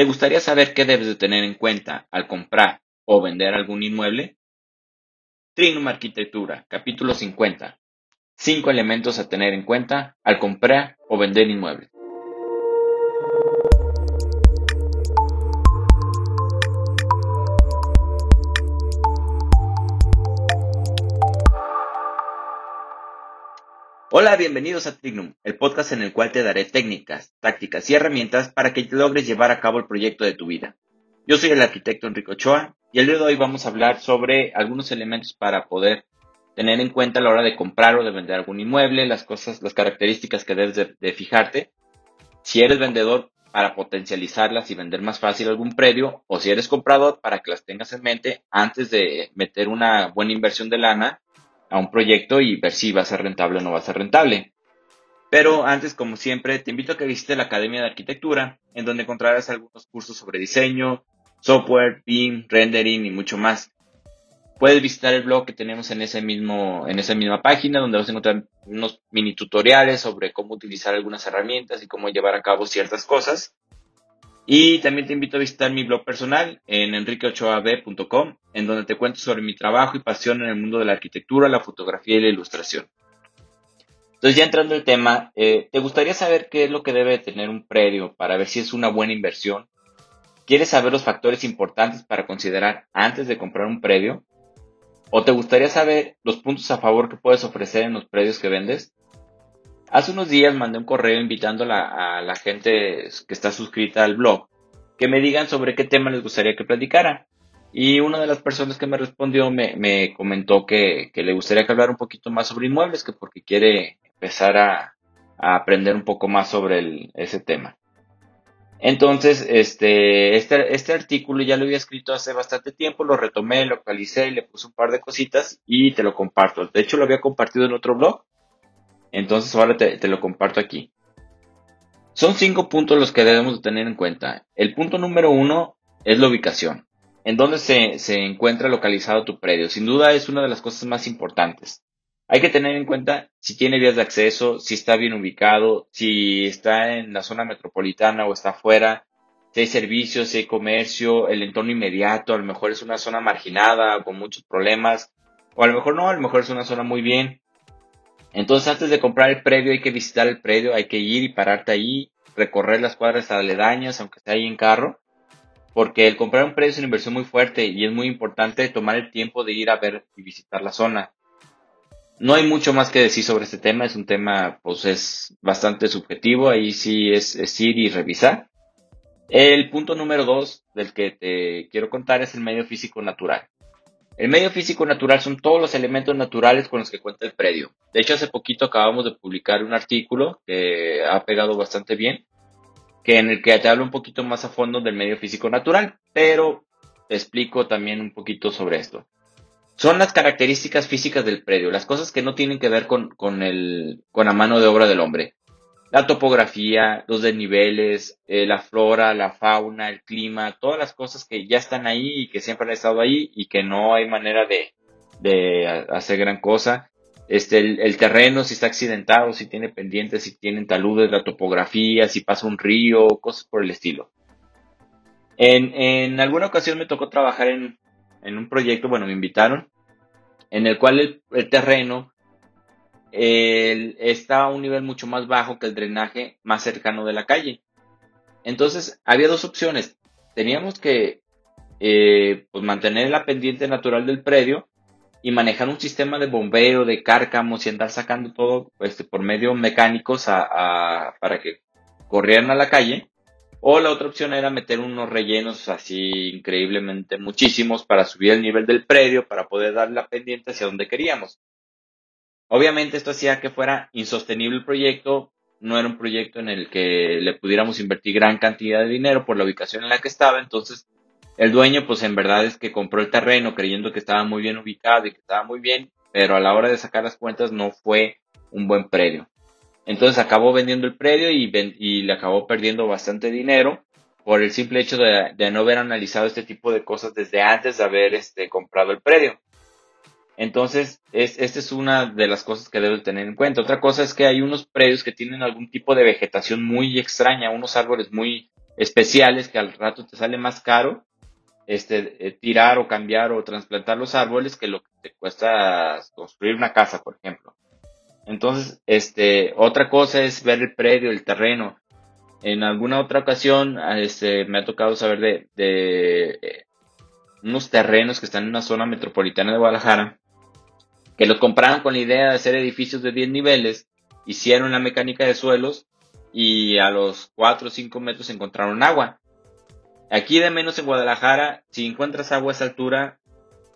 ¿Te gustaría saber qué debes de tener en cuenta al comprar o vender algún inmueble? Trinum Arquitectura, capítulo 50. Cinco elementos a tener en cuenta al comprar o vender inmuebles. Hola, bienvenidos a Trignum, el podcast en el cual te daré técnicas, tácticas y herramientas para que logres llevar a cabo el proyecto de tu vida. Yo soy el arquitecto Enrico Ochoa y el día de hoy vamos a hablar sobre algunos elementos para poder tener en cuenta a la hora de comprar o de vender algún inmueble, las cosas, las características que debes de, fijarte. Si eres vendedor, para potencializarlas y vender más fácil algún predio, o si eres comprador, para que las tengas en mente antes de meter una buena inversión de lana a un proyecto y ver si va a ser rentable o no va a ser rentable. Pero antes, como siempre, te invito a que visites la Academia de Arquitectura, en donde encontrarás algunos cursos sobre diseño, software, BIM, rendering y mucho más. Puedes visitar el blog que tenemos en ese mismo, en esa misma página, donde vas a encontrar unos mini tutoriales sobre cómo utilizar algunas herramientas y cómo llevar a cabo ciertas cosas. Y también te invito a visitar mi blog personal en enriqueochoab.com, en donde te cuento sobre mi trabajo y pasión en el mundo de la arquitectura, la fotografía y la ilustración. Entonces, ya entrando al tema, eh, ¿te gustaría saber qué es lo que debe tener un predio para ver si es una buena inversión? ¿Quieres saber los factores importantes para considerar antes de comprar un predio? ¿O te gustaría saber los puntos a favor que puedes ofrecer en los predios que vendes? Hace unos días mandé un correo invitando a la, gente que está suscrita al blog que me digan sobre qué tema les gustaría que platicara. Y una de las personas que me respondió me, comentó que, le gustaría que hablara un poquito más sobre inmuebles, que porque quiere empezar a, aprender un poco más sobre ese tema. Entonces, este, este, este artículo ya lo había escrito hace bastante tiempo, lo retomé, lo actualicé, le puse un par de cositas y te lo comparto. De hecho, lo había compartido en otro blog, entonces ahora te, lo comparto aquí. Son cinco puntos los que debemos de tener en cuenta. El punto número uno es la ubicación. En dónde se, se encuentra localizado tu predio. Sin duda es una de las cosas más importantes. Hay que tener en cuenta si tiene vías de acceso, si está bien ubicado, si está en la zona metropolitana o está afuera, si hay servicios, si hay comercio, el entorno inmediato, a lo mejor es una zona marginada con muchos problemas, o a lo mejor no, a lo mejor es una zona muy bien. Entonces, antes de comprar el predio, hay que visitar el predio, hay que ir y pararte ahí, recorrer las cuadras aledañas, aunque esté ahí en carro, porque el comprar un predio es una inversión muy fuerte y es muy importante tomar el tiempo de ir a ver y visitar la zona. No hay mucho más que decir sobre este tema, es un tema, pues es bastante subjetivo, ahí sí es, es ir y revisar. El punto número dos del que te quiero contar es el medio físico natural. El medio físico natural son todos los elementos naturales con los que cuenta el predio. De hecho, hace poquito acabamos de publicar un artículo que ha pegado bastante bien, que en el que te hablo un poquito más a fondo del medio físico natural, pero te explico también un poquito sobre esto. Son las características físicas del predio, las cosas que no tienen que ver con, con, el, con la mano de obra del hombre la topografía, los desniveles, eh, la flora, la fauna, el clima, todas las cosas que ya están ahí y que siempre han estado ahí y que no hay manera de, de hacer gran cosa. Este, el, terreno, si está accidentado, si tiene pendientes, si tienen taludes, la topografía, si pasa un río, cosas por el estilo. En, en alguna ocasión me tocó trabajar en, en un proyecto, bueno, me invitaron, en el cual el, el terreno el, está a un nivel mucho más bajo que el drenaje más cercano de la calle. Entonces, había dos opciones. Teníamos que eh, pues, mantener la pendiente natural del predio y manejar un sistema de bombeo, de cárcamos y andar sacando todo este, por medio mecánicos para que corrieran a la calle. O la otra opción era meter unos rellenos así increíblemente muchísimos para subir el nivel del predio, para poder dar la pendiente hacia donde queríamos. Obviamente esto hacía que fuera insostenible el proyecto, no era un proyecto en el que le pudiéramos invertir gran cantidad de dinero por la ubicación en la que estaba, entonces el dueño pues en verdad es que compró el terreno creyendo que estaba muy bien ubicado y que estaba muy bien, pero a la hora de sacar las cuentas no fue un buen predio. Entonces acabó vendiendo el predio y, le acabó perdiendo bastante dinero por el simple hecho de, de, no haber analizado este tipo de cosas desde antes de haber este, comprado el predio. Entonces, es, esta es una de las cosas que debes tener en cuenta. Otra cosa es que hay unos predios que tienen algún tipo de vegetación muy extraña, unos árboles muy, especiales que al rato te sale más caro este, eh, tirar o cambiar o trasplantar los árboles que lo que te cuesta construir una casa, por ejemplo. Entonces, este, otra cosa es ver el predio, el terreno. En alguna otra ocasión, este, me ha tocado saber de, eh, unos terrenos que están en una zona metropolitana de Guadalajara, que los compraron con la idea de hacer edificios de 10 niveles, hicieron la mecánica de suelos y a los 4 o 5 metros encontraron agua. Aquí de menos en Guadalajara, si encuentras agua a esa altura,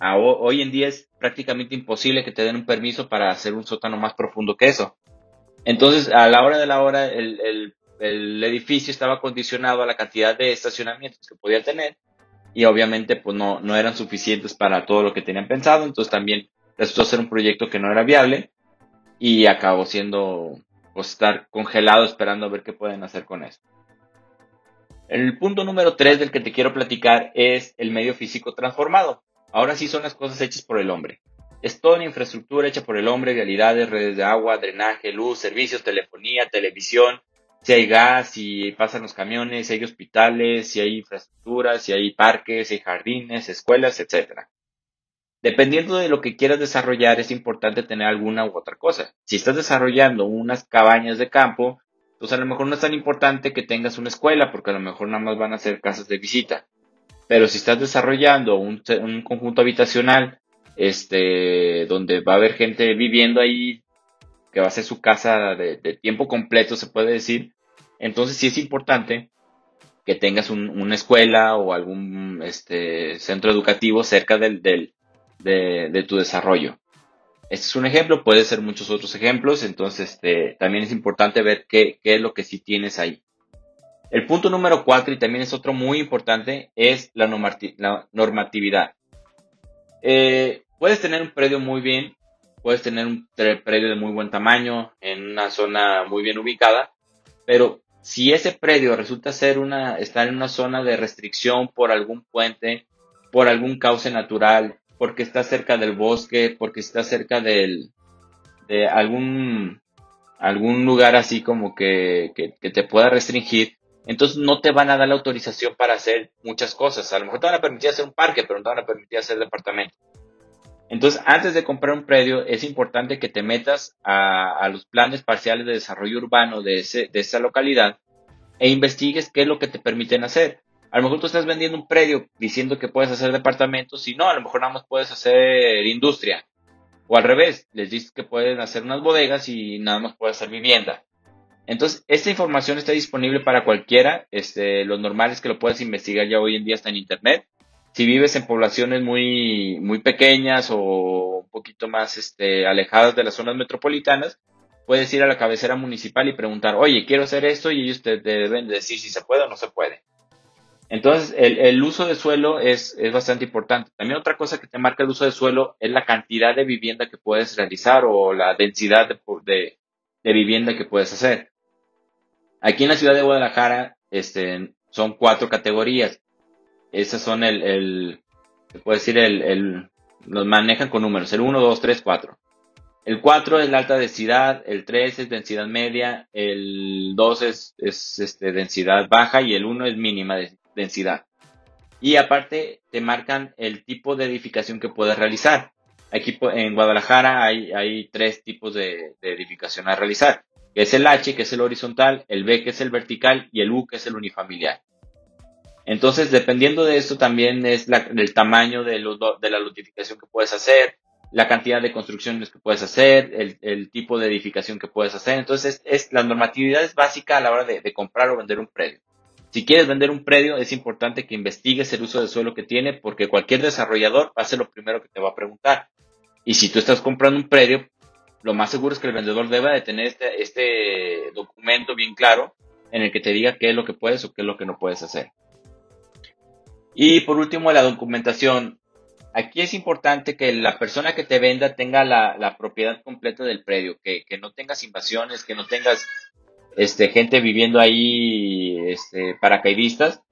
hoy en día es prácticamente imposible que te den un permiso para hacer un sótano más profundo que eso. Entonces, a la hora de la hora, el, edificio estaba condicionado a la cantidad de estacionamientos que podía tener y obviamente pues no, no eran suficientes para todo lo que tenían pensado, entonces también resultó ser un proyecto que no era viable y acabó siendo pues estar congelado esperando a ver qué pueden hacer con eso. El punto número 3 del que te quiero platicar es el medio físico transformado. Ahora sí son las cosas hechas por el hombre. Es toda una infraestructura hecha por el hombre, realidades, redes de agua, drenaje, luz, servicios, telefonía, televisión, si hay gas, si pasan los camiones, si hay hospitales, si hay infraestructuras, si hay parques, si hay jardines, escuelas, etc. Dependiendo de lo que quieras desarrollar, es importante tener alguna u otra cosa. Si estás desarrollando unas cabañas de campo, pues a lo mejor no es tan importante que tengas una escuela, porque a lo mejor nada más van a ser casas de visita. Pero si estás desarrollando un, conjunto habitacional, este, donde va a haber gente viviendo ahí, que va a ser su casa de, tiempo completo, se puede decir, entonces sí es importante que tengas una escuela o algún este, centro educativo cerca del de, tu desarrollo. Este es un ejemplo, puede ser muchos otros ejemplos, entonces este, también es importante ver qué, es lo que sí tienes ahí. El punto número cuatro, y también es otro muy importante, es la, normatividad. Eh, puedes tener un predio muy bien, puedes tener un predio de muy buen tamaño, en una zona muy bien ubicada, pero si ese predio resulta ser una, estar en una zona de restricción por algún puente, por algún cauce natural, porque está cerca del bosque, porque está cerca del, de algún, algún lugar así como que, que, te pueda restringir, entonces no te van a dar la autorización para hacer muchas cosas. A lo mejor te van a permitir hacer un parque, pero no te van a permitir hacer departamento. Entonces, antes de comprar un predio, es importante que te metas a, a los planes parciales de desarrollo urbano de, ese, de esa localidad e investigues qué es lo que te permiten hacer. A lo mejor tú estás vendiendo un predio diciendo que puedes hacer departamentos y no, a lo mejor nada más puedes hacer industria. O al revés, les dices que pueden hacer unas bodegas y nada más puedes hacer vivienda. Entonces, esta información está disponible para cualquiera. Este, lo normal es que lo puedas investigar ya hoy en día está en internet. Si vives en poblaciones muy, muy pequeñas o un poquito más este, alejadas de las zonas metropolitanas, puedes ir a la cabecera municipal y preguntar, oye, quiero hacer esto y ellos te deben decir si se puede o no se puede. Entonces, el, uso de suelo es, bastante importante. También otra cosa que te marca el uso de suelo es la cantidad de vivienda que puedes realizar o la densidad de, vivienda que puedes hacer. Aquí en la ciudad de Guadalajara este, son cuatro categorías. Esas son el, el se puede decir, el, el, los manejan con números, el 1, 2, 3, 4. El 4 es la alta densidad, el 3 es densidad media, el 2 es, es este, densidad baja y el 1 es mínima densidad. Y aparte te marcan el tipo de edificación que puedes realizar. Aquí en Guadalajara hay, hay tres tipos de, edificación a realizar, que es el H, que es el horizontal, el B, que es el vertical, y el U, que es el unifamiliar. Entonces, dependiendo de esto, también es el tamaño de, de la lotificación que puedes hacer, la cantidad de construcciones que puedes hacer, el, tipo de edificación que puedes hacer. Entonces, es, la normatividad es básica a la hora de comprar o vender un predio. Si quieres vender un predio, es importante que investigues el uso de suelo que tiene, porque cualquier desarrollador va a ser lo primero que te va a preguntar. Y si tú estás comprando un predio, lo más seguro es que el vendedor deba de tener este, este documento bien claro en el que te diga qué es lo que puedes o qué es lo que no puedes hacer. Y por último, la documentación. Aquí es importante que la persona que te venda tenga la, propiedad completa del predio, que, no tengas invasiones, que no tengas este, gente viviendo ahí, este, paracaidistas.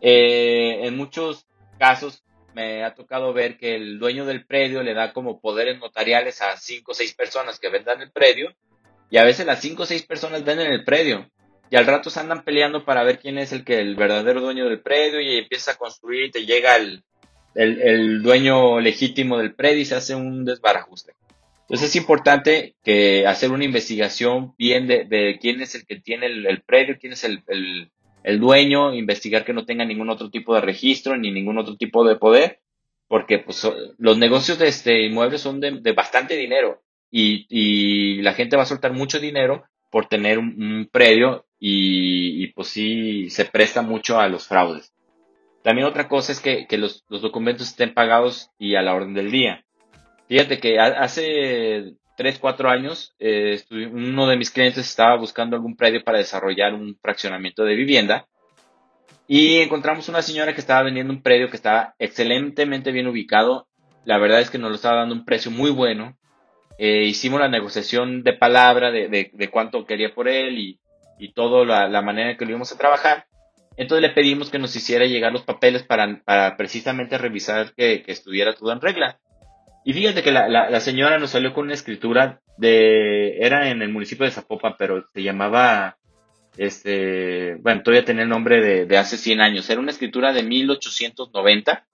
Eh, en muchos casos me ha tocado ver que el dueño del predio le da como poderes notariales a cinco o seis personas que vendan el predio y a veces las cinco o seis personas venden el predio. y al rato se andan peleando para ver quién es el que el verdadero dueño del predio y empieza a construir y te llega el, el, dueño legítimo del predio y se hace un desbarajuste. Entonces es importante que hacer una investigación bien de, quién es el que tiene el, predio, quién es el, dueño, investigar que no tenga ningún otro tipo de registro ni ningún otro tipo de poder, porque pues, los negocios de este inmueble son de, bastante dinero y, la gente va a soltar mucho dinero por tener un, predio y, pues sí se presta mucho a los fraudes. También otra cosa es que, los, documentos estén pagados y a la orden del día. Fíjate que hace 3, 4 años eh, uno de mis clientes estaba buscando algún predio para desarrollar un fraccionamiento de vivienda y encontramos una señora que estaba vendiendo un predio que estaba excelentemente bien ubicado. La verdad es que nos lo estaba dando un precio muy bueno. Eh, hicimos la negociación de palabra de, de, cuánto quería por él y, y todo la, la, manera en que lo íbamos a trabajar. Entonces le pedimos que nos hiciera llegar los papeles para, para precisamente revisar que, que, estuviera todo en regla. Y fíjate que la, la, señora nos salió con una escritura de, era en el municipio de Zapopan, pero se llamaba, este, bueno, todavía tenía el nombre de, de hace 100 años. Era una escritura de 1890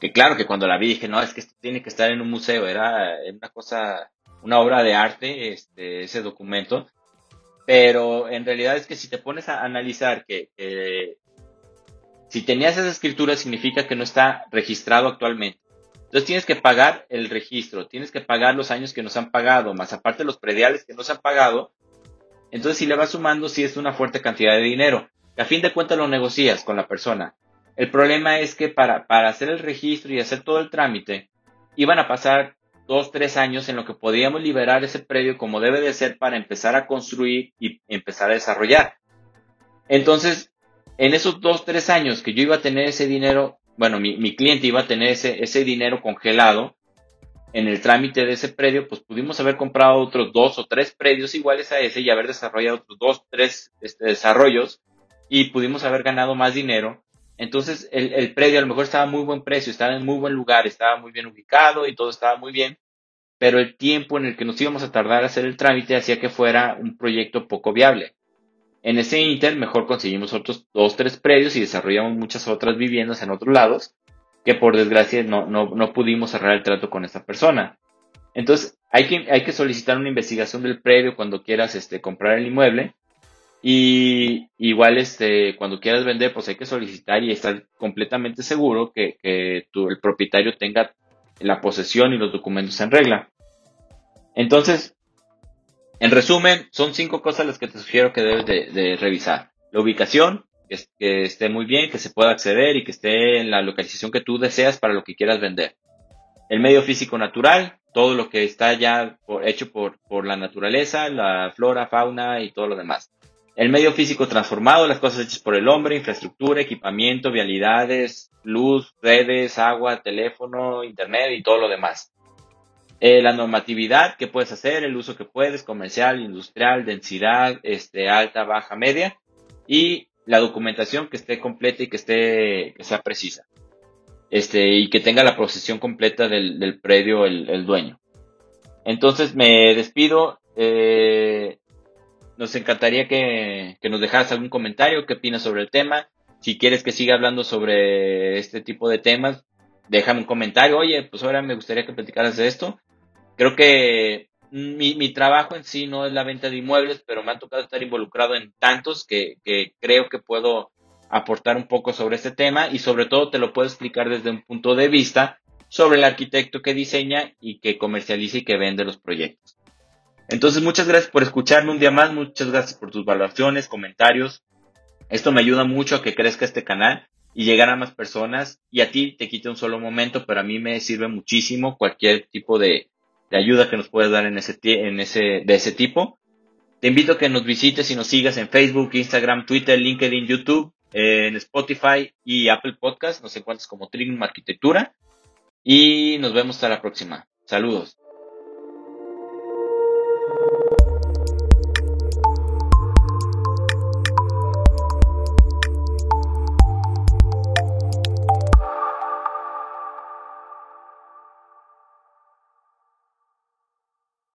que claro que cuando la vi dije, no, es que esto tiene que estar en un museo, era una cosa, una obra de arte, este, ese documento, pero en realidad es que si te pones a analizar que si tenías esa escritura significa que no está registrado actualmente. Entonces tienes que pagar el registro, tienes que pagar los años que nos han pagado, más aparte los prediales que nos han pagado. Entonces si le vas sumando, sí es una fuerte cantidad de dinero. a fin de cuentas lo negocias con la persona. El problema es que para, para hacer el registro y hacer todo el trámite, iban a pasar dos, tres años en lo que podíamos liberar ese predio como debe de ser para empezar a construir y empezar a desarrollar. Entonces, en esos dos, tres años que yo iba a tener ese dinero, bueno, mi, cliente iba a tener ese, ese dinero congelado en el trámite de ese predio, pues pudimos haber comprado otros dos o tres predios iguales a ese y haber desarrollado otros dos, tres este, desarrollos y pudimos haber ganado más dinero entonces el, predio a lo mejor estaba muy buen precio, estaba en muy buen lugar, estaba muy bien ubicado y todo estaba muy bien, pero el tiempo en el que nos íbamos a tardar a hacer el trámite hacía que fuera un proyecto poco viable. En ese inter mejor conseguimos otros dos, tres predios y desarrollamos muchas otras viviendas en otros lados que por desgracia no, no, no pudimos cerrar el trato con esta persona. Entonces hay que, hay que solicitar una investigación del predio cuando quieras este, comprar el inmueble y igual, este, cuando quieras vender, pues hay que solicitar y estar completamente seguro que, que el propietario tenga la posesión y los documentos en regla. Entonces, en resumen, son cinco cosas las que te sugiero que debes de, revisar. La ubicación, que, esté muy bien, que se pueda acceder y que esté en la localización que tú deseas para lo que quieras vender. El medio físico natural, todo lo que está ya hecho por, por la naturaleza, la flora, fauna y todo lo demás. El medio físico transformado, las cosas hechas por el hombre, infraestructura, equipamiento, vialidades, luz, redes, agua, teléfono, internet y todo lo demás. Eh, la normatividad que puedes hacer, el uso que puedes, comercial, industrial, densidad, este, alta, baja, media. Y la documentación que esté completa y que esté, que sea precisa. Este, y que tenga la posesión completa del, predio el, el, dueño. Entonces me despido. Eh, nos encantaría que, nos dejaras algún comentario, qué opinas sobre el tema. Si quieres que siga hablando sobre este tipo de temas, déjame un comentario. Oye, pues ahora me gustaría que platicaras de esto. Creo que mi, mi, trabajo en sí no es la venta de inmuebles, pero me ha tocado estar involucrado en tantos que, que creo que puedo aportar un poco sobre este tema y sobre todo te lo puedo explicar desde un punto de vista sobre el arquitecto que diseña y que comercializa y que vende los proyectos. Entonces, muchas gracias por escucharme un día más, muchas gracias por tus valoraciones, comentarios. Esto me ayuda mucho a que crezca este canal y llegar a más personas y a ti te quita un solo momento, pero a mí me sirve muchísimo cualquier tipo de, ayuda que nos puedas dar en ese, en ese, de ese tipo. Te invito a que nos visites y nos sigas en Facebook, Instagram, Twitter, LinkedIn, YouTube, en Spotify y Apple Podcast. Nos encuentras como Trignum Arquitectura y nos vemos hasta la próxima. Saludos.